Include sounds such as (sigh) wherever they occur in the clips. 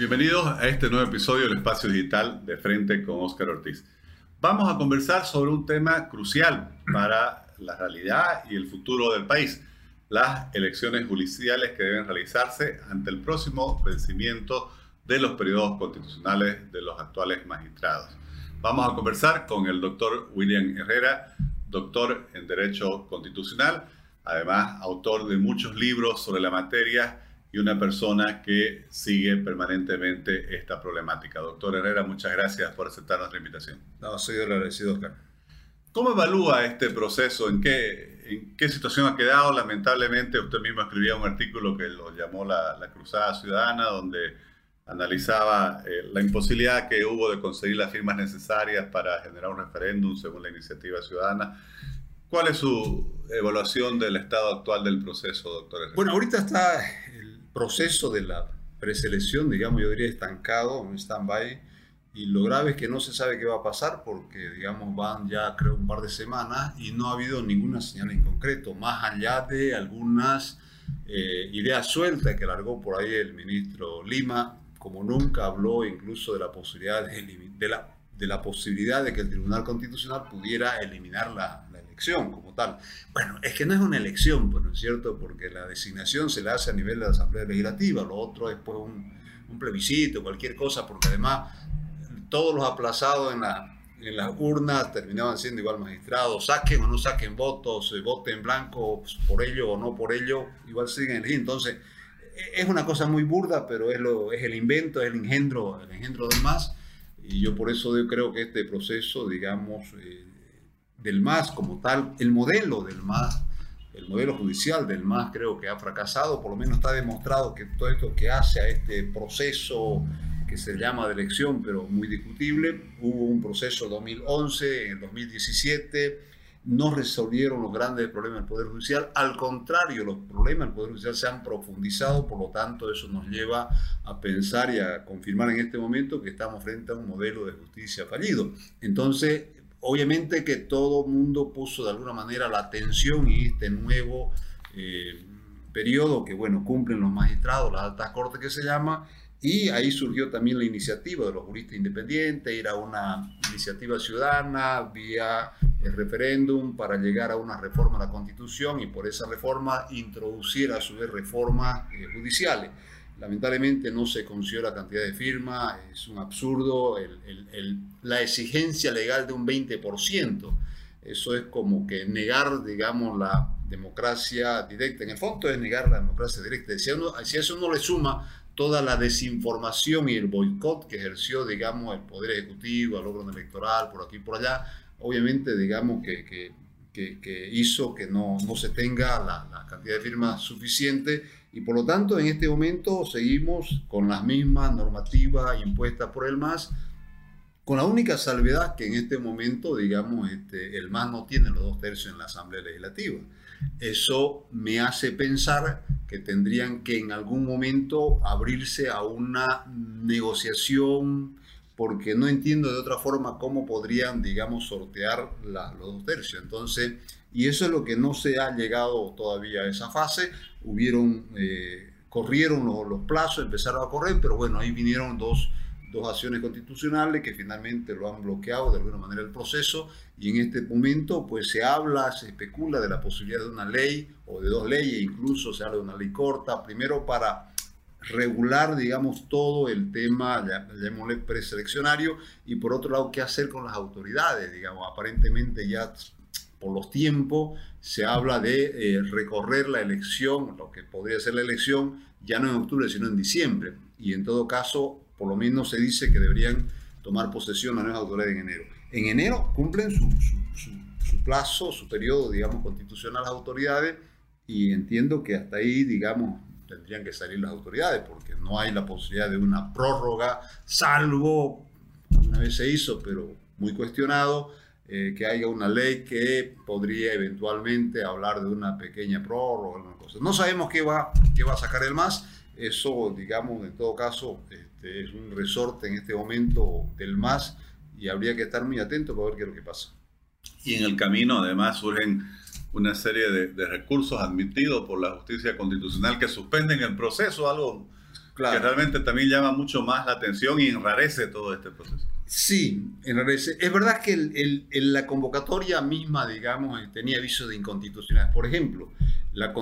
Bienvenidos a este nuevo episodio del Espacio Digital de Frente con Óscar Ortiz. Vamos a conversar sobre un tema crucial para la realidad y el futuro del país, las elecciones judiciales que deben realizarse ante el próximo vencimiento de los periodos constitucionales de los actuales magistrados. Vamos a conversar con el doctor William Herrera, doctor en Derecho Constitucional, además autor de muchos libros sobre la materia y una persona que sigue permanentemente esta problemática. Doctor Herrera, muchas gracias por aceptar nuestra invitación. No, soy agradecido, Oscar. ¿Cómo evalúa este proceso? ¿En qué, ¿En qué situación ha quedado? Lamentablemente, usted mismo escribía un artículo que lo llamó la, la Cruzada Ciudadana, donde analizaba eh, la imposibilidad que hubo de conseguir las firmas necesarias para generar un referéndum según la iniciativa ciudadana. ¿Cuál es su evaluación del estado actual del proceso, doctor? Herrera? Bueno, ahorita está proceso de la preselección, digamos, yo diría estancado, un stand-by, y lo grave es que no se sabe qué va a pasar porque, digamos, van ya creo un par de semanas y no ha habido ninguna señal en concreto, más allá de algunas eh, ideas sueltas que largó por ahí el ministro Lima, como nunca habló incluso de la posibilidad de la, de la posibilidad de que el Tribunal Constitucional pudiera eliminar la, como tal. Bueno, es que no es una elección, pues, ¿no es cierto? Porque la designación se la hace a nivel de la Asamblea Legislativa, lo otro es pues un, un plebiscito, cualquier cosa, porque además todos los aplazados en, la, en las urnas terminaban siendo igual magistrados, saquen o no saquen votos, eh, voten blanco pues, por ello o no por ello, igual siguen el Entonces, es una cosa muy burda, pero es, lo, es el invento, es el engendro, el engendro del más. Y yo por eso creo que este proceso, digamos, eh, del MAS como tal, el modelo del MAS, el modelo judicial del MAS creo que ha fracasado, por lo menos está demostrado que todo esto que hace a este proceso que se llama de elección, pero muy discutible, hubo un proceso en 2011, en 2017, no resolvieron los grandes problemas del Poder Judicial, al contrario, los problemas del Poder Judicial se han profundizado, por lo tanto eso nos lleva a pensar y a confirmar en este momento que estamos frente a un modelo de justicia fallido. Entonces, Obviamente que todo mundo puso de alguna manera la atención en este nuevo eh, periodo que, bueno, cumplen los magistrados, las altas cortes que se llama, y ahí surgió también la iniciativa de los juristas independientes, era una iniciativa ciudadana vía el referéndum para llegar a una reforma a la Constitución y por esa reforma introducir a su vez reformas eh, judiciales. Lamentablemente no se consiguió la cantidad de firmas, es un absurdo la exigencia legal de un 20%. Eso es como que negar, digamos, la democracia directa. En el fondo es negar la democracia directa. Si, a eso no le suma toda la desinformación y el boicot que ejerció, digamos, el Poder Ejecutivo, el órgano electoral, por aquí y por allá, obviamente, digamos, que, que, hizo que no, no se tenga la, la cantidad de firmas suficiente y por lo tanto, en este momento seguimos con las mismas normativas impuestas por el MAS, con la única salvedad que en este momento, digamos, este, el MAS no tiene los dos tercios en la Asamblea Legislativa. Eso me hace pensar que tendrían que en algún momento abrirse a una negociación, porque no entiendo de otra forma cómo podrían, digamos, sortear los dos tercios. Entonces, y eso es lo que no se ha llegado todavía a esa fase. Hubieron, eh, corrieron los, los, plazos, empezaron a correr, pero bueno, ahí vinieron dos, dos acciones constitucionales que finalmente lo han bloqueado de alguna manera el proceso y en este momento pues se habla, se especula de la posibilidad de una ley o de dos leyes, incluso se habla de una ley corta, primero para regular, digamos, todo el tema, llamémosle preseleccionario, y por otro lado, qué hacer con las autoridades, digamos, aparentemente ya por los tiempos, se habla de eh, recorrer la elección, lo que podría ser la elección, ya no en octubre, sino en diciembre. Y en todo caso, por lo menos se dice que deberían tomar posesión las nuevas autoridades en enero. En enero cumplen su, su, plazo, su periodo, digamos, constitucional las autoridades, y entiendo que hasta ahí, digamos, tendrían que salir las autoridades, porque no hay la posibilidad de una prórroga, salvo, una vez se hizo, pero muy cuestionado, eh, que haya una ley que podría eventualmente hablar de una pequeña prórroga, cosa. No sabemos qué va, qué va a sacar el MAS, eso, digamos, en todo caso, este, es un resorte en este momento del MAS y habría que estar muy atento para ver qué es lo que pasa. Y en el camino, además, surgen una serie de, de recursos admitidos por la justicia constitucional que suspenden el proceso, algo que realmente también llama mucho más la atención y enrarece todo este proceso. Sí, enrarece. Es verdad que el, la convocatoria misma, digamos, eh, tenía aviso de inconstitucionalidad. Por ejemplo, la,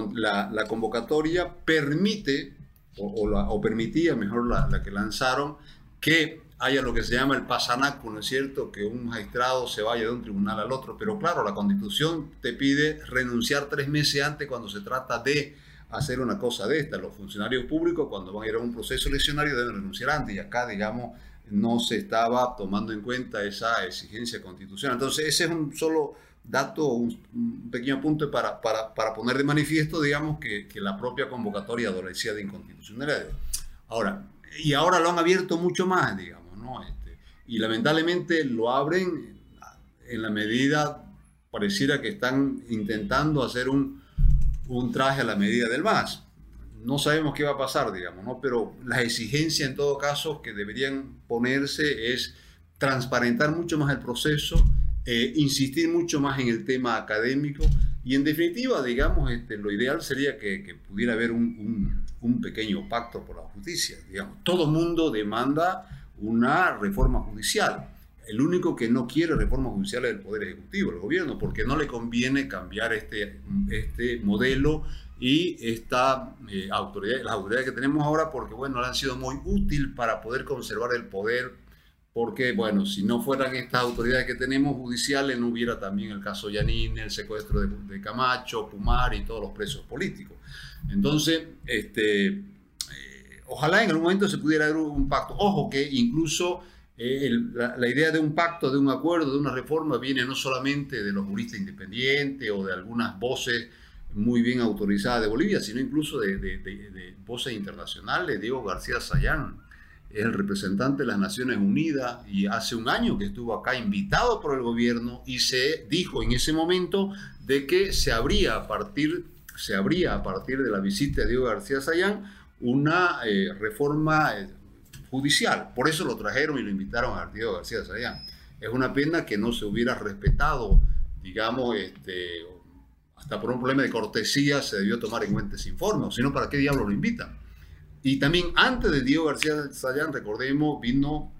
la, convocatoria permite, o, o, permitía, mejor la, la que lanzaron, que haya lo que se llama el pasanaco, ¿no es cierto? Que un magistrado se vaya de un tribunal al otro. Pero claro, la constitución te pide renunciar tres meses antes cuando se trata de hacer una cosa de esta. Los funcionarios públicos cuando van a ir a un proceso eleccionario deben renunciar antes y acá, digamos, no se estaba tomando en cuenta esa exigencia constitucional. Entonces, ese es un solo dato, un, pequeño punto para, para, para, poner de manifiesto, digamos, que, que, la propia convocatoria adolecía de inconstitucionalidad. Ahora, y ahora lo han abierto mucho más, digamos, y lamentablemente lo abren en la medida, pareciera que están intentando hacer un, un traje a la medida del más. No sabemos qué va a pasar, digamos, ¿no? pero la exigencia en todo caso que deberían ponerse es transparentar mucho más el proceso, eh, insistir mucho más en el tema académico y en definitiva, digamos, este, lo ideal sería que, pudiera haber un, un, pequeño pacto por la justicia. Digamos. Todo mundo demanda una reforma judicial. El único que no quiere reforma judicial es el Poder Ejecutivo, el gobierno, porque no le conviene cambiar este, este modelo y esta eh, autoridad, las autoridades que tenemos ahora, porque bueno, han sido muy útil para poder conservar el poder, porque bueno, si no fueran estas autoridades que tenemos judiciales, no hubiera también el caso Yanin, el secuestro de, Camacho, Pumar y todos los presos políticos. Entonces, este, ojalá en algún momento se pudiera dar un pacto. Ojo que incluso eh, la, idea de un pacto, de un acuerdo, de una reforma viene no solamente de los juristas independientes o de algunas voces muy bien autorizadas de Bolivia, sino incluso de, voces internacionales. Diego García Sayán es el representante de las Naciones Unidas y hace un año que estuvo acá invitado por el gobierno y se dijo en ese momento de que se habría a partir, se habría a partir de la visita de Diego García Sayán una eh, reforma eh, judicial. Por eso lo trajeron y lo invitaron a Arturo García Sayán. Es una pena que no se hubiera respetado, digamos, este, hasta por un problema de cortesía se debió tomar en cuenta ese informe, sino para qué diablo lo invitan. Y también antes de Diego García Sayán, recordemos, vino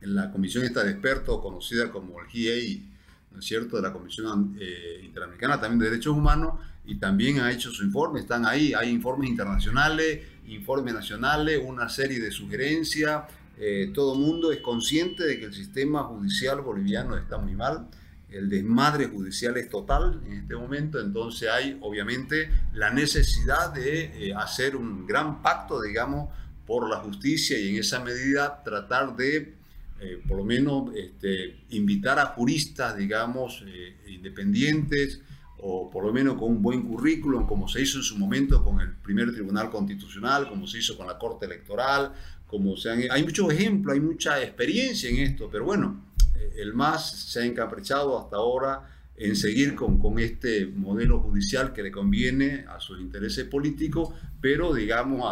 en la comisión esta de expertos conocida como el GIEI, ¿no es cierto?, de la Comisión eh, Interamericana también de Derechos Humanos, y también ha hecho su informe, están ahí, hay informes internacionales, informes nacionales, una serie de sugerencias, eh, todo mundo es consciente de que el sistema judicial boliviano está muy mal, el desmadre judicial es total en este momento, entonces hay obviamente la necesidad de eh, hacer un gran pacto, digamos, por la justicia y en esa medida tratar de, eh, por lo menos, este, invitar a juristas, digamos, independientes, o por lo menos con un buen currículum, como se hizo en su momento con el primer Tribunal Constitucional, como se hizo con la Corte Electoral, como se han, hay muchos ejemplos, hay mucha experiencia en esto, pero bueno, eh, el MAS se ha encaprichado hasta ahora en seguir con, con este modelo judicial que le conviene a sus intereses políticos, pero digamos,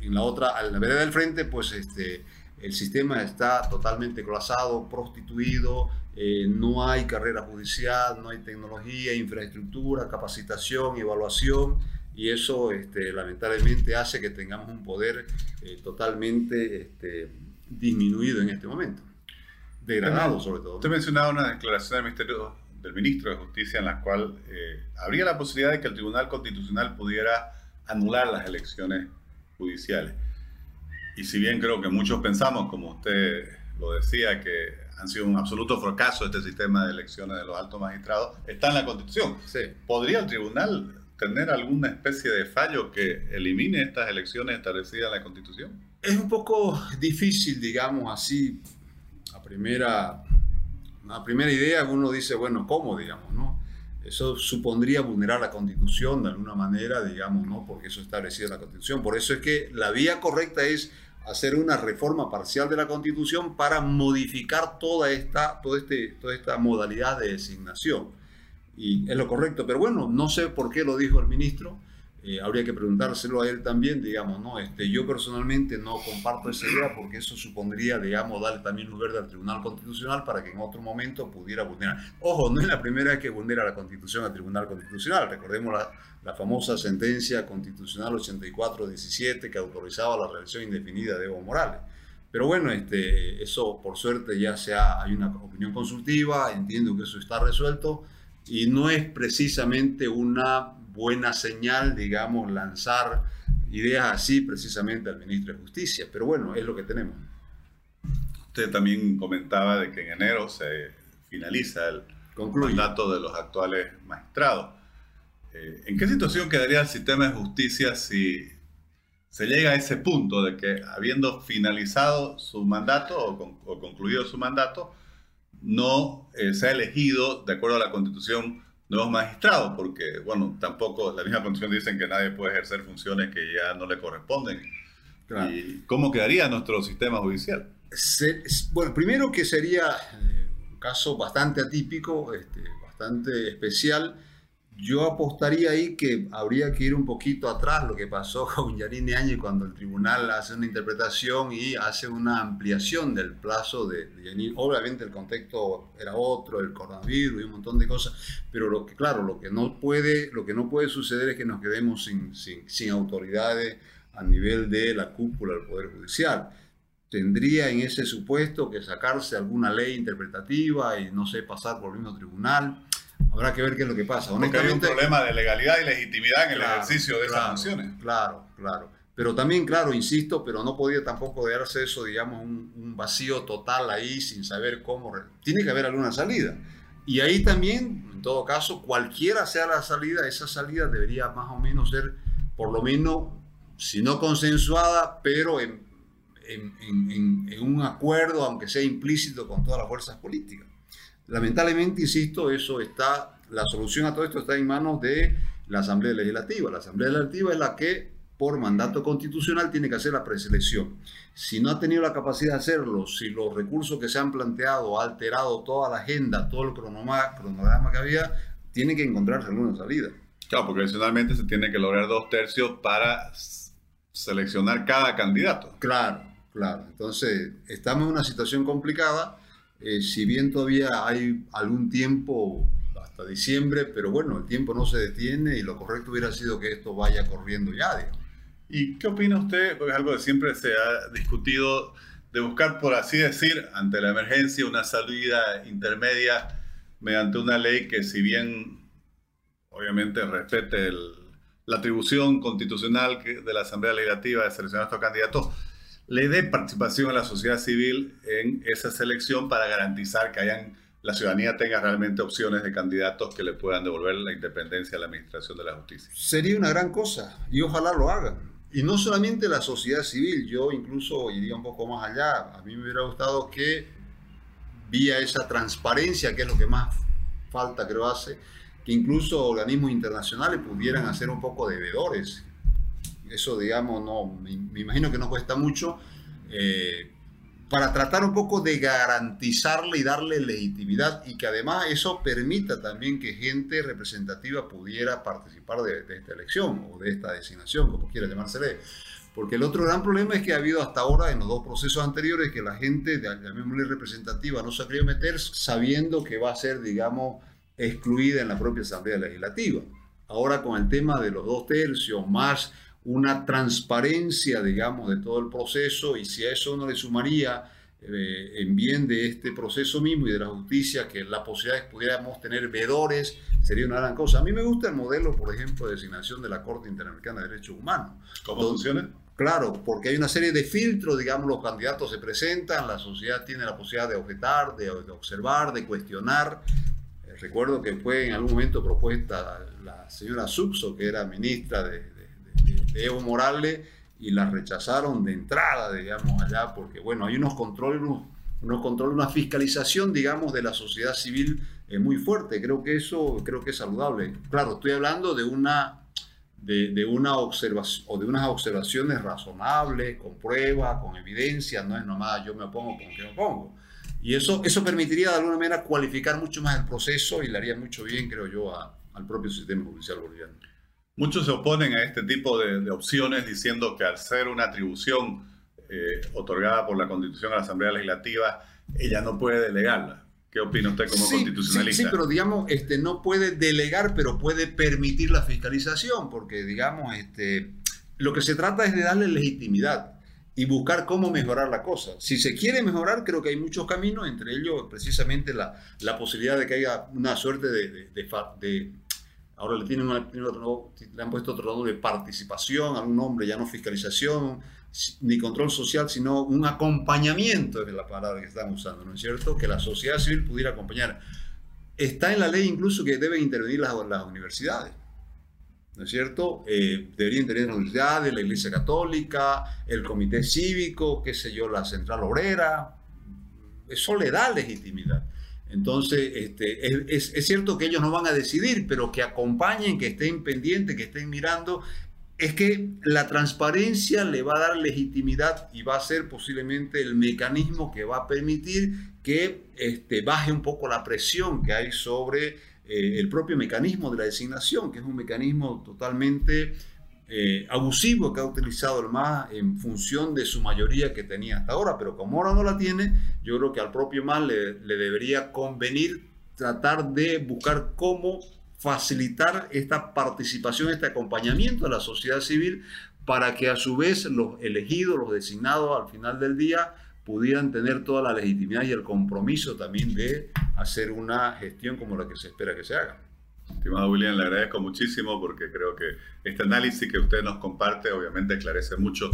en la otra, en la vereda del frente, pues este, el sistema está totalmente colapsado, prostituido, eh, no hay carrera judicial, no hay tecnología, infraestructura, capacitación, evaluación, y eso este, lamentablemente hace que tengamos un poder eh, totalmente este, disminuido en este momento, degradado sobre todo. Usted mencionaba una declaración del Ministerio del Ministro de Justicia en la cual eh, habría la posibilidad de que el Tribunal Constitucional pudiera anular las elecciones judiciales. Y si bien creo que muchos pensamos, como usted lo decía, que han sido un absoluto fracaso este sistema de elecciones de los altos magistrados, está en la Constitución. ¿Podría el tribunal tener alguna especie de fallo que elimine estas elecciones establecidas en la Constitución? Es un poco difícil, digamos así, a primera, a primera idea uno dice, bueno, ¿cómo, digamos, no? Eso supondría vulnerar la Constitución de alguna manera, digamos, ¿no? Porque eso está establecido en la Constitución. Por eso es que la vía correcta es hacer una reforma parcial de la Constitución para modificar toda esta, todo este, toda esta modalidad de designación. Y es lo correcto, pero bueno, no sé por qué lo dijo el ministro. Eh, habría que preguntárselo a él también, digamos, ¿no? Este, yo personalmente no comparto esa idea porque eso supondría, digamos, darle también luz verde al Tribunal Constitucional para que en otro momento pudiera vulnerar. Ojo, no es la primera vez que vulnera la Constitución al Tribunal Constitucional. Recordemos la, la famosa sentencia constitucional 84-17 que autorizaba la reelección indefinida de Evo Morales. Pero bueno, este, eso por suerte ya sea, hay una opinión consultiva, entiendo que eso está resuelto y no es precisamente una buena señal, digamos, lanzar ideas así precisamente al ministro de Justicia. Pero bueno, es lo que tenemos. Usted también comentaba de que en enero se finaliza el mandato de los actuales magistrados. Eh, ¿En qué situación quedaría el sistema de justicia si se llega a ese punto de que habiendo finalizado su mandato o, concluido su mandato, no eh, se ha elegido, de acuerdo a la constitución, nuevos magistrados, porque, bueno, tampoco, la misma constitución dicen que nadie puede ejercer funciones que ya no le corresponden. ¿Y cómo quedaría nuestro sistema judicial? bueno, primero que sería eh, un caso bastante atípico, este, bastante especial, yo apostaría ahí que habría que ir un poquito atrás, lo que pasó (laughs) con Yanine Áñez cuando el tribunal hace una interpretación y hace una ampliación del plazo de, Yanine. Obviamente el contexto era otro, el coronavirus y un montón de cosas, pero lo que, claro, lo que no puede, lo que no puede suceder es que nos quedemos sin, sin, sin autoridades a nivel de la cúpula del Poder Judicial. Tendría en ese supuesto que sacarse alguna ley interpretativa y no sé, pasar por el mismo tribunal Habrá que ver qué es lo que pasa. Porque hay un problema de legalidad y legitimidad en el ejercicio de esas funciones. Claro, claro. Pero también, claro, insisto, pero no podía tampoco darse eso, digamos, un, vacío total ahí sin saber cómo. Tiene que haber alguna salida. Y ahí también, en todo caso, cualquiera sea la salida, esa salida debería más o menos ser, por lo menos, si no consensuada, pero en, en, en un acuerdo, aunque sea implícito, con todas las fuerzas políticas. Lamentablemente, insisto, eso está, la solución a todo esto está en manos de la Asamblea Legislativa. La Asamblea Legislativa es la que, por mandato constitucional, tiene que hacer la preselección. Si no ha tenido la capacidad de hacerlo, si los recursos que se han planteado ha alterado toda la agenda, todo el cronograma, que había, tiene que encontrarse alguna salida. Claro, porque adicionalmente se tiene que lograr dos tercios para seleccionar cada candidato. Claro, claro. Entonces, estamos en una situación complicada eh, si bien todavía hay algún tiempo hasta diciembre, pero bueno, el tiempo no se detiene y lo correcto hubiera sido que esto vaya corriendo ya. ¿Y qué opina usted? Porque es algo que siempre se ha discutido de buscar, por así decir, ante la emergencia una salida intermedia mediante una ley que si bien obviamente respete la atribución constitucional de la Asamblea Legislativa de seleccionar a estos candidatos, le dé participación a la sociedad civil en esa selección para garantizar que hayan, la ciudadanía tenga realmente opciones de candidatos que le puedan devolver la independencia a la administración de la justicia. Sería una gran cosa y ojalá lo hagan. Y no solamente la sociedad civil, yo incluso iría un poco más allá. A mí me hubiera gustado que vía esa transparencia, que es lo que más falta creo hace, que incluso organismos internacionales pudieran hacer un poco de eso, digamos, no, me, imagino que no cuesta mucho, eh, para tratar un poco de garantizarle y darle legitimidad y que además eso permita también que gente representativa pudiera participar de, esta elección o de esta designación, como quiera llamársele. Porque el otro gran problema es que ha habido hasta ahora en los dos procesos anteriores que la gente, misma representativa, no se ha querido meter sabiendo que va a ser, digamos, excluida en la propia Asamblea Legislativa. Ahora con el tema de los dos tercios más una transparencia, digamos, de todo el proceso y si a eso uno le sumaría eh, en bien de este proceso mismo y de la justicia, que la posibilidad de que pudiéramos tener vedores, sería una gran cosa. A mí me gusta el modelo, por ejemplo, de designación de la Corte Interamericana de Derechos Humanos. ¿Cómo funciona? Claro, porque hay una serie de filtros, digamos, los candidatos se presentan, la sociedad tiene la posibilidad de objetar, de, observar, de cuestionar. Eh, recuerdo que fue en algún momento propuesta la señora Suxo, que era ministra de, de Evo Morales y la rechazaron de entrada, digamos, allá, porque, bueno, hay unos controles, unos, controles, una fiscalización, digamos, de la sociedad civil eh, muy fuerte. Creo que eso, creo que es saludable. Claro, estoy hablando de una de, una observación o de unas observaciones razonables, con pruebas, con evidencia, no es nomás yo me opongo porque me opongo. Y eso, eso permitiría de alguna manera cualificar mucho más el proceso y le haría mucho bien, creo yo, al propio sistema judicial boliviano. Muchos se oponen a este tipo de, opciones diciendo que al ser una atribución eh, otorgada por la Constitución a la Asamblea Legislativa, ella no puede delegarla. ¿Qué opina usted como constitucionalista? Sí, sí, pero digamos, este, no puede delegar, pero puede permitir la fiscalización, porque digamos, este, lo que se trata es de darle legitimidad y buscar cómo mejorar la cosa. Si se quiere mejorar, creo que hay muchos caminos, entre ellos precisamente la, la posibilidad de que haya una suerte de, de, ahora le tienen, le han puesto otro nombre de participación, algún nombre, ya no fiscalización, ni control social, sino un acompañamiento, es la palabra que están usando, ¿no es cierto? Que la sociedad civil pudiera acompañar. Está en la ley incluso que deben intervenir las, universidades. ¿no es cierto? Eh, deberían intervenir las universidades, la Iglesia Católica, el Comité Cívico, qué sé yo, la Central Obrera. Eso le da legitimidad. Entonces, este, es, cierto que ellos no van a decidir, pero que acompañen, que estén pendientes, que estén mirando es que la transparencia le va a dar legitimidad y va a ser posiblemente el mecanismo que va a permitir que este, baje un poco la presión que hay sobre eh, el propio mecanismo de la designación, que es un mecanismo totalmente eh, abusivo que ha utilizado el MAS en función de su mayoría que tenía hasta ahora, pero como ahora no la tiene, yo creo que al propio MAS le, le debería convenir tratar de buscar cómo facilitar esta participación, este acompañamiento de la sociedad civil para que a su vez los elegidos, los designados al final del día pudieran tener toda la legitimidad y el compromiso también de hacer una gestión como la que se espera que se haga. Estimado William, le agradezco muchísimo porque creo que este análisis que usted nos comparte obviamente esclarece mucho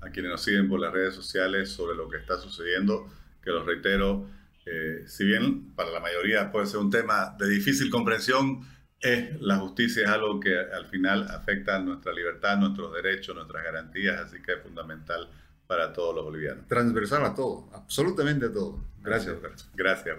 a quienes nos siguen por las redes sociales sobre lo que está sucediendo, que lo reitero, eh, si bien para la mayoría puede ser un tema de difícil comprensión, es la justicia es algo que al final afecta a nuestra libertad, nuestros derechos, nuestras garantías, así que es fundamental para todos los bolivianos. Transversal a todo, absolutamente a todo. Gracias, Gracias, Gracias